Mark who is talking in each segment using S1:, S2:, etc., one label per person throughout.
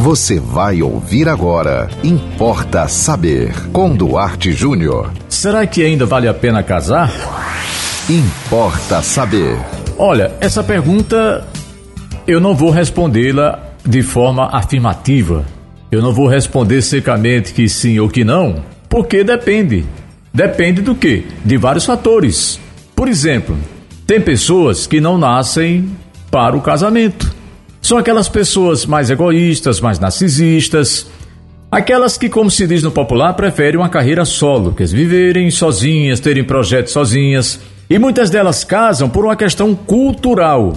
S1: Você vai ouvir agora. Importa saber. Com Duarte Júnior.
S2: Será que ainda vale a pena casar?
S1: Importa saber.
S2: Olha, essa pergunta eu não vou respondê-la de forma afirmativa. Eu não vou responder secamente que sim ou que não, porque depende. Depende do quê? De vários fatores. Por exemplo, tem pessoas que não nascem para o casamento. São aquelas pessoas mais egoístas, mais narcisistas, aquelas que, como se diz no popular, preferem uma carreira solo, quer viverem sozinhas, terem projetos sozinhas. E muitas delas casam por uma questão cultural.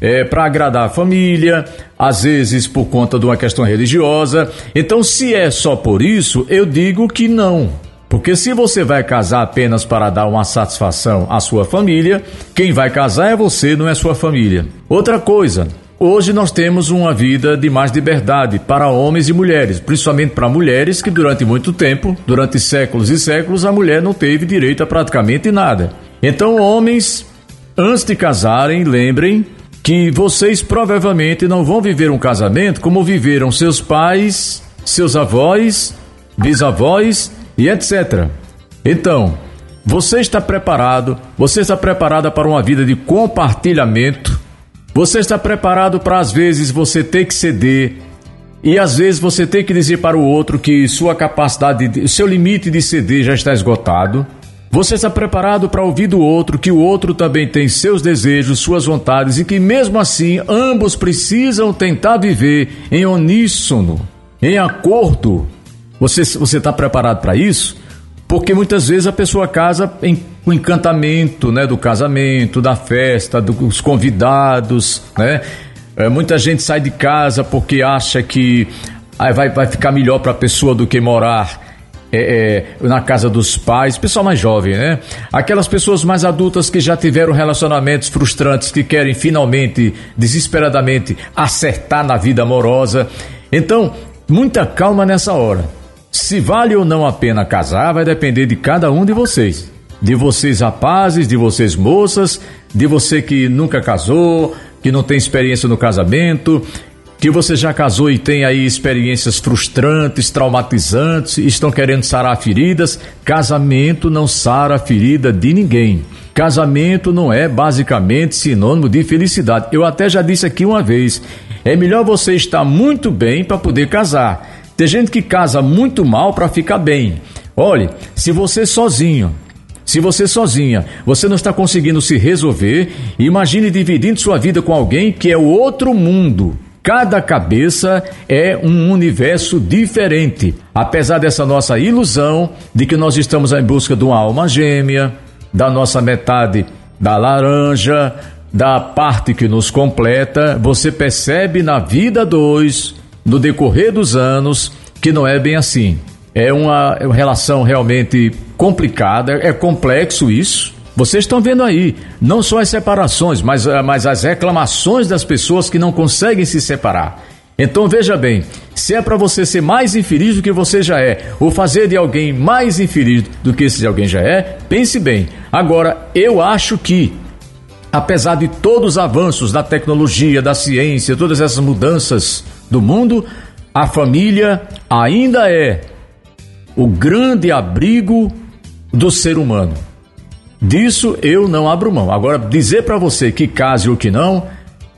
S2: É para agradar a família, às vezes por conta de uma questão religiosa. Então, se é só por isso, eu digo que não. Porque se você vai casar apenas para dar uma satisfação à sua família, quem vai casar é você, não é sua família. Outra coisa, Hoje nós temos uma vida de mais liberdade para homens e mulheres, principalmente para mulheres que durante muito tempo, durante séculos e séculos, a mulher não teve direito a praticamente nada. Então, homens, antes de casarem, lembrem que vocês provavelmente não vão viver um casamento como viveram seus pais, seus avós, bisavós e etc. Então, você está preparado, você está preparada para uma vida de compartilhamento você está preparado para às vezes você ter que ceder e às vezes você ter que dizer para o outro que sua capacidade, seu limite de ceder já está esgotado? Você está preparado para ouvir do outro que o outro também tem seus desejos, suas vontades e que mesmo assim ambos precisam tentar viver em uníssono, em acordo? Você você está preparado para isso? Porque muitas vezes a pessoa casa em o encantamento, né, do casamento, da festa, dos convidados, né? É, muita gente sai de casa porque acha que aí vai, vai ficar melhor para a pessoa do que morar é, é, na casa dos pais, pessoal mais jovem, né? Aquelas pessoas mais adultas que já tiveram relacionamentos frustrantes, que querem finalmente, desesperadamente, acertar na vida amorosa. Então, muita calma nessa hora. Se vale ou não a pena casar vai depender de cada um de vocês. De vocês rapazes, de vocês moças, de você que nunca casou, que não tem experiência no casamento, que você já casou e tem aí experiências frustrantes, traumatizantes, estão querendo sarar feridas. Casamento não sara a ferida de ninguém. Casamento não é basicamente sinônimo de felicidade. Eu até já disse aqui uma vez: é melhor você estar muito bem para poder casar tem gente que casa muito mal para ficar bem. Olhe, se você sozinho, se você sozinha, você não está conseguindo se resolver, imagine dividindo sua vida com alguém que é o outro mundo. Cada cabeça é um universo diferente. Apesar dessa nossa ilusão de que nós estamos em busca de uma alma gêmea, da nossa metade da laranja, da parte que nos completa, você percebe na vida dois no decorrer dos anos que não é bem assim. É uma, relação realmente complicada, é complexo isso. Vocês estão vendo aí, não só as separações, mas, eh, mas as reclamações das pessoas que não conseguem se separar. Então veja bem, se é para você ser mais infeliz do que você já é, ou fazer de alguém mais infeliz do que esse de alguém já é, pense bem. Agora, eu acho que, apesar de todos os avanços da tecnologia, da ciência, todas essas mudanças do mundo, a família ainda é o grande abrigo do ser humano. Disso eu não abro mão. Agora, dizer para você que case ou que não,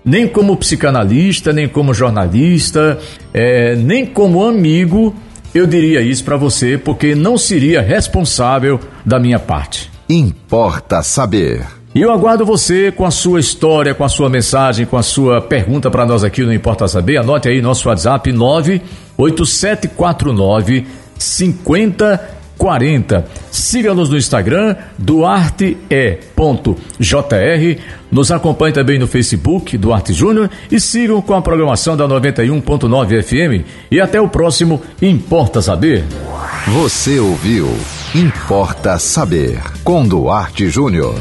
S2: nem como psicanalista, nem como jornalista, é, nem como amigo, eu diria isso para você, porque não seria responsável da minha parte.
S1: Importa saber.
S2: E eu aguardo você com a sua história, com a sua mensagem, com a sua pergunta para nós aqui no Importa Saber. Anote aí nosso WhatsApp 98749 5040. Siga-nos no Instagram, duarte.jr. Nos acompanhe também no Facebook, Duarte Júnior, e sigam com a programação da 91.9 FM. E até o próximo Importa Saber.
S1: Você ouviu Importa Saber, com Duarte Júnior.